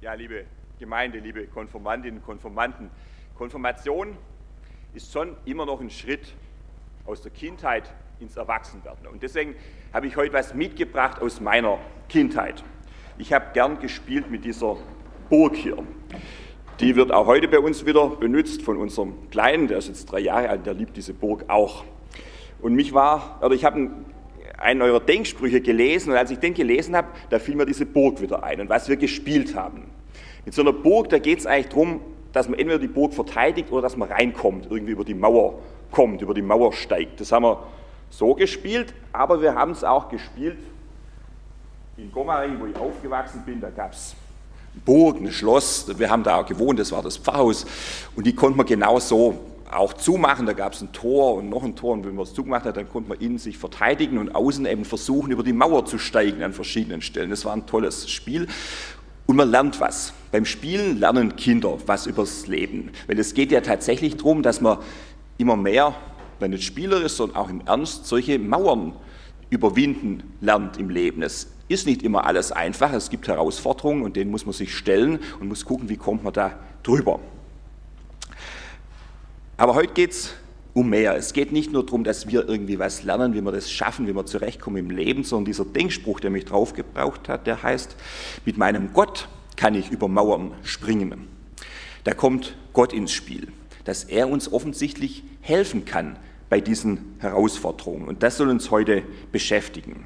Ja, liebe Gemeinde, liebe Konformantinnen und Konformanten, Konfirmation ist schon immer noch ein Schritt aus der Kindheit ins Erwachsenwerden. Und deswegen habe ich heute was mitgebracht aus meiner Kindheit. Ich habe gern gespielt mit dieser Burg hier. Die wird auch heute bei uns wieder benutzt von unserem Kleinen, der ist jetzt drei Jahre alt, der liebt diese Burg auch. Und mich war, oder ich habe einen eurer Denksprüche gelesen und als ich den gelesen habe, da fiel mir diese Burg wieder ein und was wir gespielt haben. Mit so einer Burg, da geht es eigentlich darum, dass man entweder die Burg verteidigt oder dass man reinkommt, irgendwie über die Mauer kommt, über die Mauer steigt. Das haben wir so gespielt, aber wir haben es auch gespielt in Gomaring, wo ich aufgewachsen bin, da gab es Burg, ein Schloss, wir haben da gewohnt, das war das Pfarrhaus und die konnte man genau so auch zumachen, da gab es ein Tor und noch ein Tor und wenn man es zugemacht hat, dann konnte man innen sich verteidigen und außen eben versuchen, über die Mauer zu steigen an verschiedenen Stellen. Das war ein tolles Spiel und man lernt was. Beim Spielen lernen Kinder was übers Leben, weil es geht ja tatsächlich darum, dass man immer mehr, wenn nicht spielerisch, sondern auch im Ernst, solche Mauern überwinden lernt im Leben. Es ist nicht immer alles einfach, es gibt Herausforderungen und denen muss man sich stellen und muss gucken, wie kommt man da drüber. Aber heute geht es um mehr. Es geht nicht nur darum, dass wir irgendwie was lernen, wie wir das schaffen, wie wir zurechtkommen im Leben, sondern dieser Denkspruch, der mich drauf gebraucht hat, der heißt, mit meinem Gott kann ich über Mauern springen. Da kommt Gott ins Spiel, dass er uns offensichtlich helfen kann bei diesen Herausforderungen. Und das soll uns heute beschäftigen.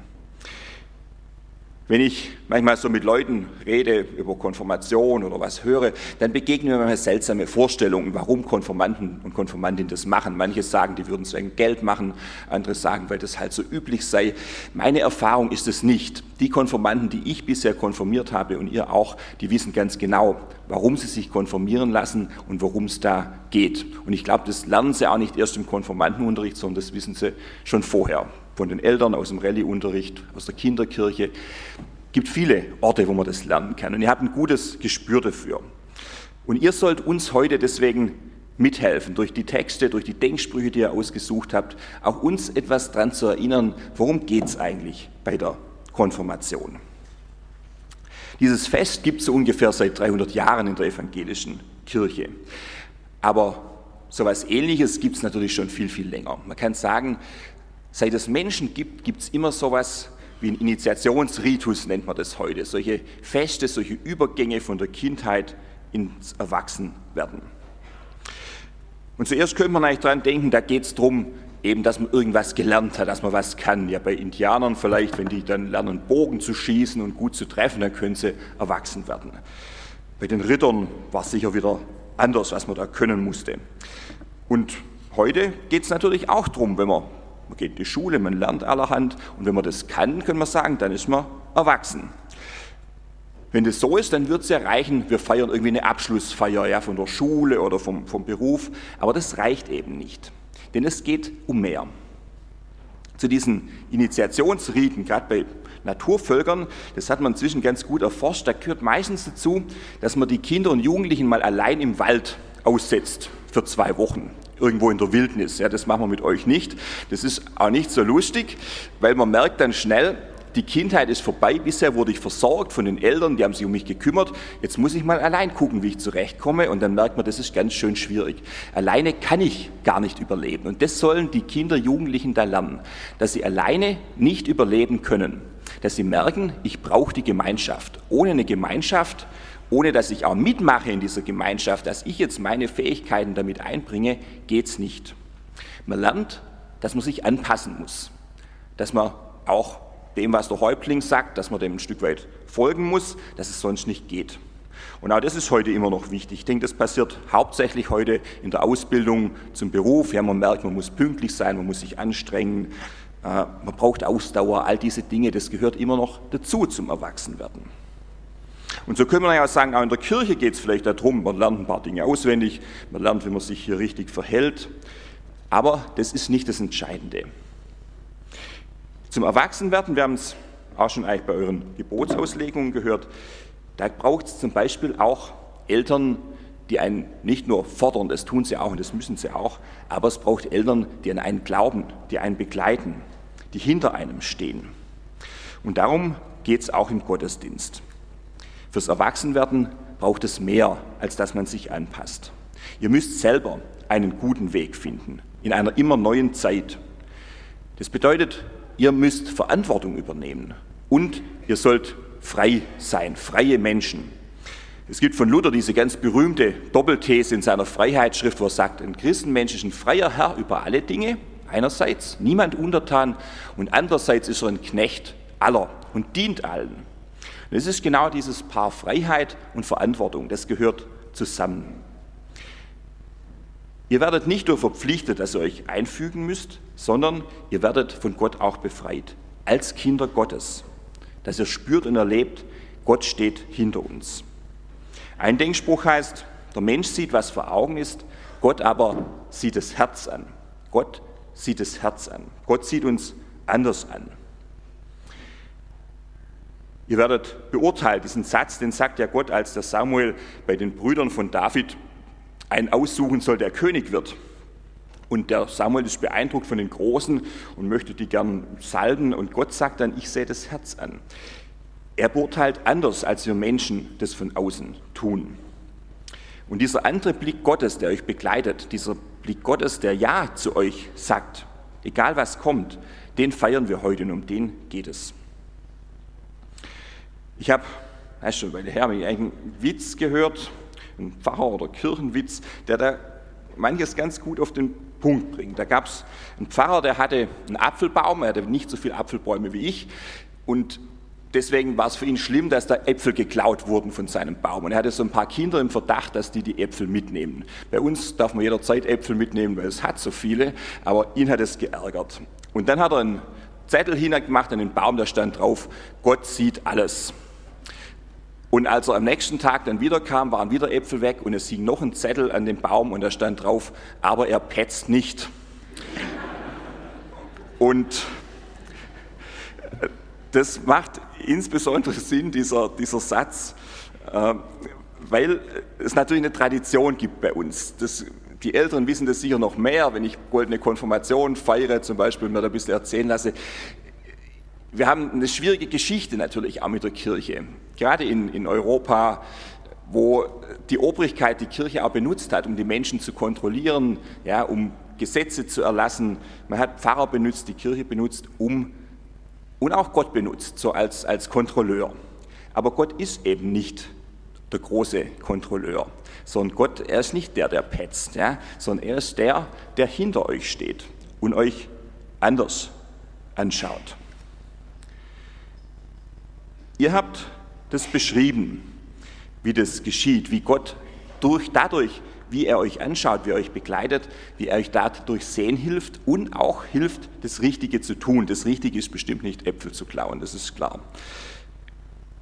Wenn ich manchmal so mit Leuten rede über Konfirmation oder was höre, dann begegnen mir manchmal seltsame Vorstellungen, warum Konfirmanden und Konfirmandinnen das machen. Manche sagen, die würden es wegen Geld machen, andere sagen, weil das halt so üblich sei. Meine Erfahrung ist es nicht. Die Konfirmanden, die ich bisher konfirmiert habe und ihr auch, die wissen ganz genau, warum sie sich konfirmieren lassen und worum es da geht. Und ich glaube, das lernen sie auch nicht erst im Konfirmandenunterricht, sondern das wissen sie schon vorher von den Eltern, aus dem Rallyeunterricht, aus der Kinderkirche. Es gibt viele Orte, wo man das lernen kann. Und ihr habt ein gutes Gespür dafür. Und ihr sollt uns heute deswegen mithelfen, durch die Texte, durch die Denksprüche, die ihr ausgesucht habt, auch uns etwas daran zu erinnern, worum geht es eigentlich bei der Konfirmation. Dieses Fest gibt es so ungefähr seit 300 Jahren in der evangelischen Kirche. Aber so etwas Ähnliches gibt es natürlich schon viel, viel länger. Man kann sagen, Seit es Menschen gibt, gibt es immer sowas wie ein Initiationsritus, nennt man das heute. Solche Feste, solche Übergänge von der Kindheit ins Erwachsenwerden. Und zuerst könnte man eigentlich daran denken, da geht es darum, eben, dass man irgendwas gelernt hat, dass man was kann. Ja, bei Indianern vielleicht, wenn die dann lernen, Bogen zu schießen und gut zu treffen, dann können sie erwachsen werden. Bei den Rittern war es sicher wieder anders, was man da können musste. Und heute geht es natürlich auch darum, wenn man man geht in die Schule, man lernt allerhand und wenn man das kann, können wir sagen, dann ist man erwachsen. Wenn das so ist, dann wird es ja reichen, wir feiern irgendwie eine Abschlussfeier ja, von der Schule oder vom, vom Beruf, aber das reicht eben nicht, denn es geht um mehr. Zu diesen Initiationsriten, gerade bei Naturvölkern, das hat man inzwischen ganz gut erforscht, da gehört meistens dazu, dass man die Kinder und Jugendlichen mal allein im Wald aussetzt für zwei Wochen irgendwo in der Wildnis. Ja, das machen wir mit euch nicht. Das ist auch nicht so lustig, weil man merkt dann schnell, die Kindheit ist vorbei. Bisher wurde ich versorgt von den Eltern, die haben sich um mich gekümmert. Jetzt muss ich mal allein gucken, wie ich zurechtkomme. Und dann merkt man, das ist ganz schön schwierig. Alleine kann ich gar nicht überleben. Und das sollen die Kinder, Jugendlichen da lernen, dass sie alleine nicht überleben können. Dass sie merken, ich brauche die Gemeinschaft. Ohne eine Gemeinschaft ohne dass ich auch mitmache in dieser Gemeinschaft, dass ich jetzt meine Fähigkeiten damit einbringe, geht es nicht. Man lernt, dass man sich anpassen muss, dass man auch dem, was der Häuptling sagt, dass man dem ein Stück weit folgen muss, dass es sonst nicht geht. Und auch das ist heute immer noch wichtig. Ich denke, das passiert hauptsächlich heute in der Ausbildung zum Beruf. Ja, man merkt, man muss pünktlich sein, man muss sich anstrengen, äh, man braucht Ausdauer, all diese Dinge, das gehört immer noch dazu zum Erwachsenwerden. Und so können wir ja sagen, auch in der Kirche geht es vielleicht darum, man lernt ein paar Dinge auswendig, man lernt, wie man sich hier richtig verhält, aber das ist nicht das Entscheidende. Zum Erwachsenwerden, wir haben es auch schon eigentlich bei euren Gebotsauslegungen gehört, da braucht es zum Beispiel auch Eltern, die einen nicht nur fordern, das tun sie auch und das müssen sie auch, aber es braucht Eltern, die an einen glauben, die einen begleiten, die hinter einem stehen. Und darum geht es auch im Gottesdienst. Fürs Erwachsenwerden braucht es mehr, als dass man sich anpasst. Ihr müsst selber einen guten Weg finden in einer immer neuen Zeit. Das bedeutet, ihr müsst Verantwortung übernehmen und ihr sollt frei sein, freie Menschen. Es gibt von Luther diese ganz berühmte Doppelthese in seiner Freiheitsschrift, wo er sagt, ein Christenmensch ist ein freier Herr über alle Dinge, einerseits, niemand untertan, und andererseits ist er ein Knecht aller und dient allen. Und es ist genau dieses Paar Freiheit und Verantwortung, das gehört zusammen. Ihr werdet nicht nur verpflichtet, dass ihr euch einfügen müsst, sondern ihr werdet von Gott auch befreit, als Kinder Gottes, dass ihr spürt und erlebt, Gott steht hinter uns. Ein Denkspruch heißt, der Mensch sieht, was vor Augen ist, Gott aber sieht das Herz an. Gott sieht das Herz an. Gott sieht uns anders an. Ihr werdet beurteilt, diesen Satz, den sagt ja Gott, als der Samuel bei den Brüdern von David einen aussuchen soll, der König wird. Und der Samuel ist beeindruckt von den Großen und möchte die gern salben. Und Gott sagt dann, ich sehe das Herz an. Er beurteilt anders, als wir Menschen das von außen tun. Und dieser andere Blick Gottes, der euch begleitet, dieser Blick Gottes, der Ja zu euch sagt, egal was kommt, den feiern wir heute und um den geht es. Ich habe, das schon eine her, einen Witz gehört, einen Pfarrer- oder Kirchenwitz, der da manches ganz gut auf den Punkt bringt. Da gab es einen Pfarrer, der hatte einen Apfelbaum, er hatte nicht so viele Apfelbäume wie ich und deswegen war es für ihn schlimm, dass da Äpfel geklaut wurden von seinem Baum. Und er hatte so ein paar Kinder im Verdacht, dass die die Äpfel mitnehmen. Bei uns darf man jederzeit Äpfel mitnehmen, weil es hat so viele, aber ihn hat es geärgert. Und dann hat er einen Zettel hingemacht an den Baum, da stand drauf, Gott sieht alles. Und als er am nächsten Tag dann wieder kam, waren wieder Äpfel weg und es hing noch ein Zettel an dem Baum und da stand drauf, aber er petzt nicht. Und das macht insbesondere Sinn, dieser, dieser Satz, äh, weil es natürlich eine Tradition gibt bei uns. Das, die Älteren wissen das sicher noch mehr, wenn ich goldene Konfirmation feiere, zum Beispiel mir da ein bisschen erzählen lasse. Wir haben eine schwierige Geschichte natürlich auch mit der Kirche. Gerade in, in Europa, wo die Obrigkeit die Kirche auch benutzt hat, um die Menschen zu kontrollieren, ja, um Gesetze zu erlassen. Man hat Pfarrer benutzt, die Kirche benutzt, um und auch Gott benutzt, so als, als Kontrolleur. Aber Gott ist eben nicht der große Kontrolleur, sondern Gott, er ist nicht der, der petzt, ja, sondern er ist der, der hinter euch steht und euch anders anschaut. Ihr habt das beschrieben, wie das geschieht, wie Gott durch, dadurch wie er euch anschaut, wie er euch begleitet, wie er euch dadurch sehen hilft und auch hilft, das Richtige zu tun. Das Richtige ist bestimmt nicht Äpfel zu klauen, das ist klar.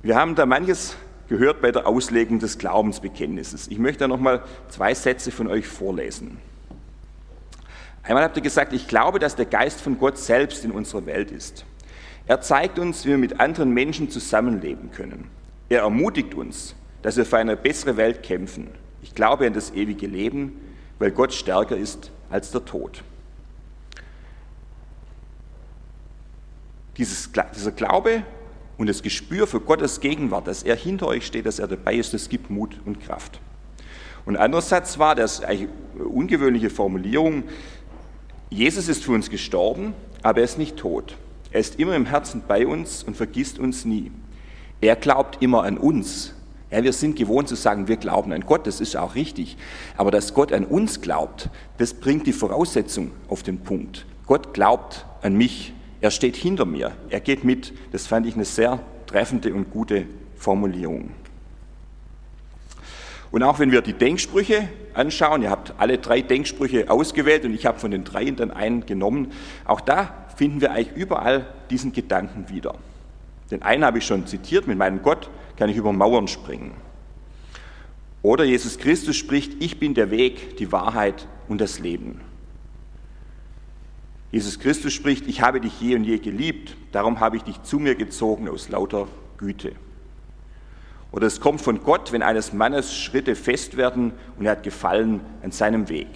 Wir haben da manches gehört bei der Auslegung des Glaubensbekenntnisses. Ich möchte da nochmal zwei Sätze von euch vorlesen. Einmal habt ihr gesagt, ich glaube, dass der Geist von Gott selbst in unserer Welt ist. Er zeigt uns, wie wir mit anderen Menschen zusammenleben können. Er ermutigt uns, dass wir für eine bessere Welt kämpfen. Ich glaube an das ewige Leben, weil Gott stärker ist als der Tod. Dieses, dieser Glaube und das Gespür für Gottes Gegenwart, dass er hinter euch steht, dass er dabei ist, das gibt Mut und Kraft. Und ein anderer Satz war, das eine ungewöhnliche Formulierung, Jesus ist für uns gestorben, aber er ist nicht tot. Er ist immer im Herzen bei uns und vergisst uns nie. Er glaubt immer an uns, ja, wir sind gewohnt zu sagen, wir glauben an Gott, das ist auch richtig. Aber dass Gott an uns glaubt, das bringt die Voraussetzung auf den Punkt. Gott glaubt an mich, er steht hinter mir, er geht mit. Das fand ich eine sehr treffende und gute Formulierung. Und auch wenn wir die Denksprüche anschauen, ihr habt alle drei Denksprüche ausgewählt und ich habe von den dreien dann einen genommen, auch da finden wir eigentlich überall diesen Gedanken wieder. Den einen habe ich schon zitiert, mit meinem Gott kann ich über Mauern springen. Oder Jesus Christus spricht, ich bin der Weg, die Wahrheit und das Leben. Jesus Christus spricht, ich habe dich je und je geliebt, darum habe ich dich zu mir gezogen aus lauter Güte. Oder es kommt von Gott, wenn eines Mannes Schritte fest werden und er hat Gefallen an seinem Weg.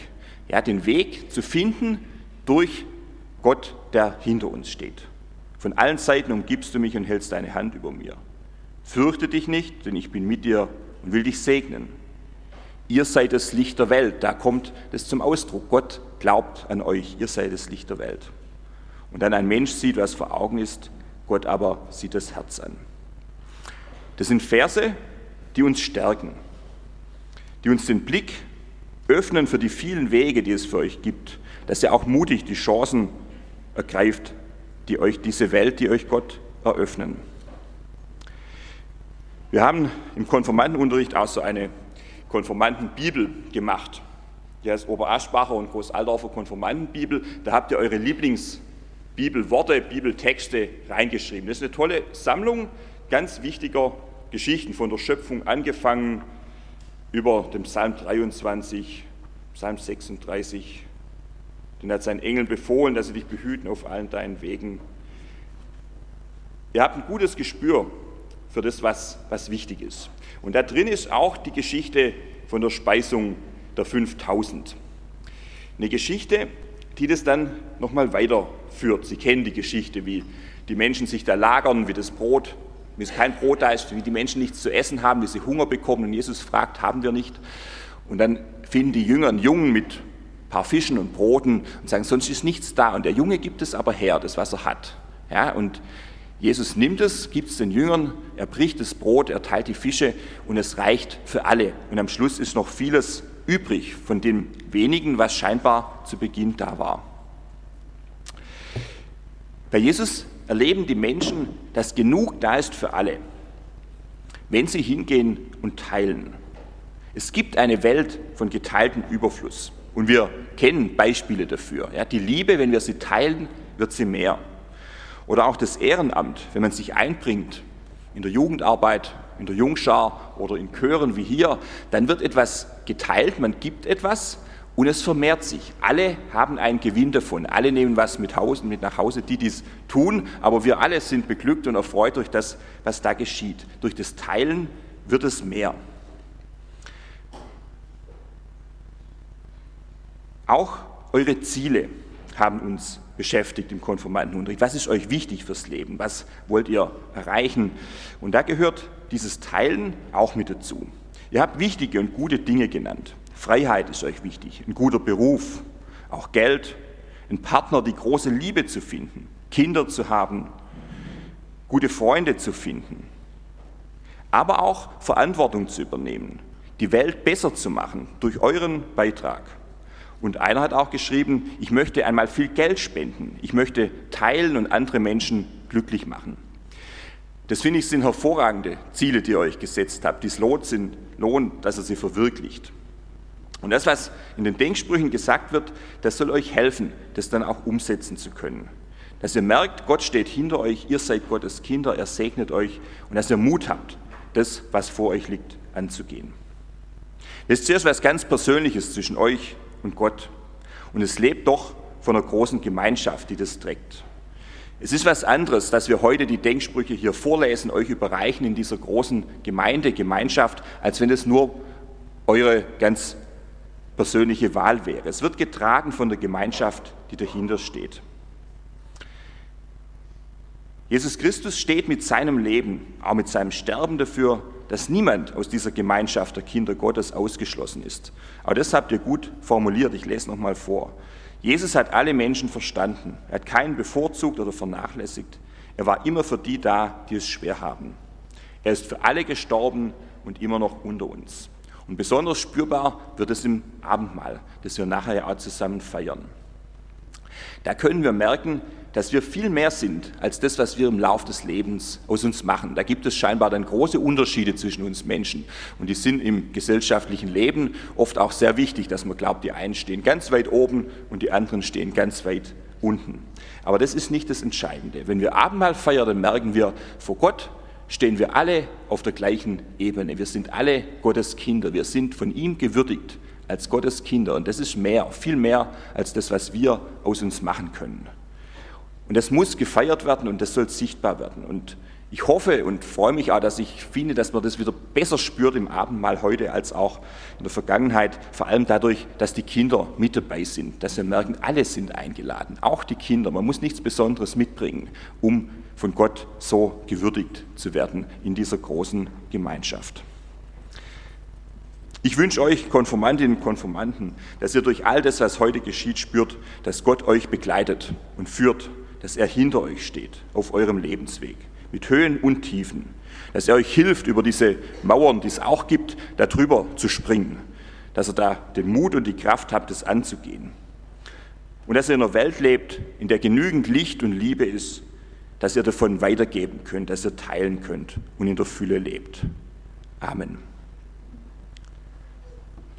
Er hat den Weg zu finden durch Gott, der hinter uns steht. Von allen Seiten umgibst du mich und hältst deine Hand über mir. Fürchte dich nicht, denn ich bin mit dir und will dich segnen. Ihr seid das Licht der Welt. Da kommt das zum Ausdruck. Gott glaubt an euch. Ihr seid das Licht der Welt. Und dann ein Mensch sieht, was vor Augen ist. Gott aber sieht das Herz an. Das sind Verse, die uns stärken, die uns den Blick öffnen für die vielen Wege, die es für euch gibt, dass ihr auch mutig die Chancen ergreift, die euch diese Welt, die euch Gott eröffnen. Wir haben im Konformantenunterricht auch so eine Konformantenbibel gemacht. Die heißt Oberaschbacher und Großaldorfer Konformantenbibel. Da habt ihr eure Lieblingsbibelworte, Bibeltexte reingeschrieben. Das ist eine tolle Sammlung ganz wichtiger Geschichten von der Schöpfung angefangen über den Psalm 23, Psalm 36. Den hat sein Engel befohlen, dass sie dich behüten auf allen deinen Wegen. Ihr habt ein gutes Gespür für das, was, was wichtig ist. Und da drin ist auch die Geschichte von der Speisung der 5000. Eine Geschichte, die das dann nochmal weiterführt. Sie kennen die Geschichte, wie die Menschen sich da lagern, wie das Brot, wie es kein Brot da ist, wie die Menschen nichts zu essen haben, wie sie Hunger bekommen. Und Jesus fragt, haben wir nicht? Und dann finden die Jünger einen Jungen mit paar Fischen und Broten und sagen, sonst ist nichts da. Und der Junge gibt es aber her, das, was er hat. Ja, und Jesus nimmt es, gibt es den Jüngern, er bricht das Brot, er teilt die Fische und es reicht für alle. Und am Schluss ist noch vieles übrig von dem wenigen, was scheinbar zu Beginn da war. Bei Jesus erleben die Menschen, dass genug da ist für alle, wenn sie hingehen und teilen. Es gibt eine Welt von geteiltem Überfluss und wir kennen Beispiele dafür. Ja, die Liebe, wenn wir sie teilen, wird sie mehr. Oder auch das Ehrenamt, wenn man sich einbringt in der Jugendarbeit, in der Jungschar oder in Chören wie hier, dann wird etwas geteilt, man gibt etwas und es vermehrt sich. Alle haben einen Gewinn davon. Alle nehmen was mit, Hause, mit nach Hause, die dies tun, aber wir alle sind beglückt und erfreut durch das, was da geschieht. Durch das Teilen wird es mehr. Auch eure Ziele haben uns beschäftigt im Konformantenunterricht. Was ist euch wichtig fürs Leben? Was wollt ihr erreichen? Und da gehört dieses Teilen auch mit dazu. Ihr habt wichtige und gute Dinge genannt. Freiheit ist euch wichtig, ein guter Beruf, auch Geld, ein Partner, die große Liebe zu finden, Kinder zu haben, gute Freunde zu finden, aber auch Verantwortung zu übernehmen, die Welt besser zu machen durch euren Beitrag. Und einer hat auch geschrieben, ich möchte einmal viel Geld spenden, ich möchte teilen und andere Menschen glücklich machen. Das finde ich sind hervorragende Ziele, die ihr euch gesetzt habt. Dies lohnt, sind, lohnt, dass er sie verwirklicht. Und das, was in den Denksprüchen gesagt wird, das soll euch helfen, das dann auch umsetzen zu können. Dass ihr merkt, Gott steht hinter euch, ihr seid Gottes Kinder, er segnet euch und dass ihr Mut habt, das, was vor euch liegt, anzugehen. Das ist zuerst was ganz Persönliches zwischen euch und Gott. Und es lebt doch von einer großen Gemeinschaft, die das trägt. Es ist was anderes, dass wir heute die Denksprüche hier vorlesen, euch überreichen in dieser großen Gemeinde, Gemeinschaft, als wenn es nur eure ganz persönliche Wahl wäre. Es wird getragen von der Gemeinschaft, die dahinter steht. Jesus Christus steht mit seinem Leben, auch mit seinem Sterben dafür, dass niemand aus dieser Gemeinschaft der Kinder Gottes ausgeschlossen ist. Aber das habt ihr gut formuliert, ich lese nochmal vor. Jesus hat alle Menschen verstanden. Er hat keinen bevorzugt oder vernachlässigt. Er war immer für die da, die es schwer haben. Er ist für alle gestorben und immer noch unter uns. Und besonders spürbar wird es im Abendmahl, das wir nachher ja auch zusammen feiern. Da können wir merken, dass wir viel mehr sind als das, was wir im Lauf des Lebens aus uns machen. Da gibt es scheinbar dann große Unterschiede zwischen uns Menschen. Und die sind im gesellschaftlichen Leben oft auch sehr wichtig, dass man glaubt, die einen stehen ganz weit oben und die anderen stehen ganz weit unten. Aber das ist nicht das Entscheidende. Wenn wir Abendmahl feiern, dann merken wir, vor Gott stehen wir alle auf der gleichen Ebene. Wir sind alle Gottes Kinder. Wir sind von ihm gewürdigt als Gottes Kinder. Und das ist mehr, viel mehr als das, was wir aus uns machen können. Und das muss gefeiert werden und das soll sichtbar werden. Und ich hoffe und freue mich auch, dass ich finde, dass man das wieder besser spürt im Abendmahl heute als auch in der Vergangenheit. Vor allem dadurch, dass die Kinder mit dabei sind, dass wir merken, alle sind eingeladen, auch die Kinder. Man muss nichts Besonderes mitbringen, um von Gott so gewürdigt zu werden in dieser großen Gemeinschaft. Ich wünsche euch, Konformantinnen und Konformanten, dass ihr durch all das, was heute geschieht, spürt, dass Gott euch begleitet und führt, dass er hinter euch steht auf eurem Lebensweg, mit Höhen und Tiefen, dass er euch hilft, über diese Mauern, die es auch gibt, darüber zu springen, dass ihr da den Mut und die Kraft habt, es anzugehen. Und dass ihr in einer Welt lebt, in der genügend Licht und Liebe ist, dass ihr davon weitergeben könnt, dass ihr teilen könnt und in der Fülle lebt. Amen.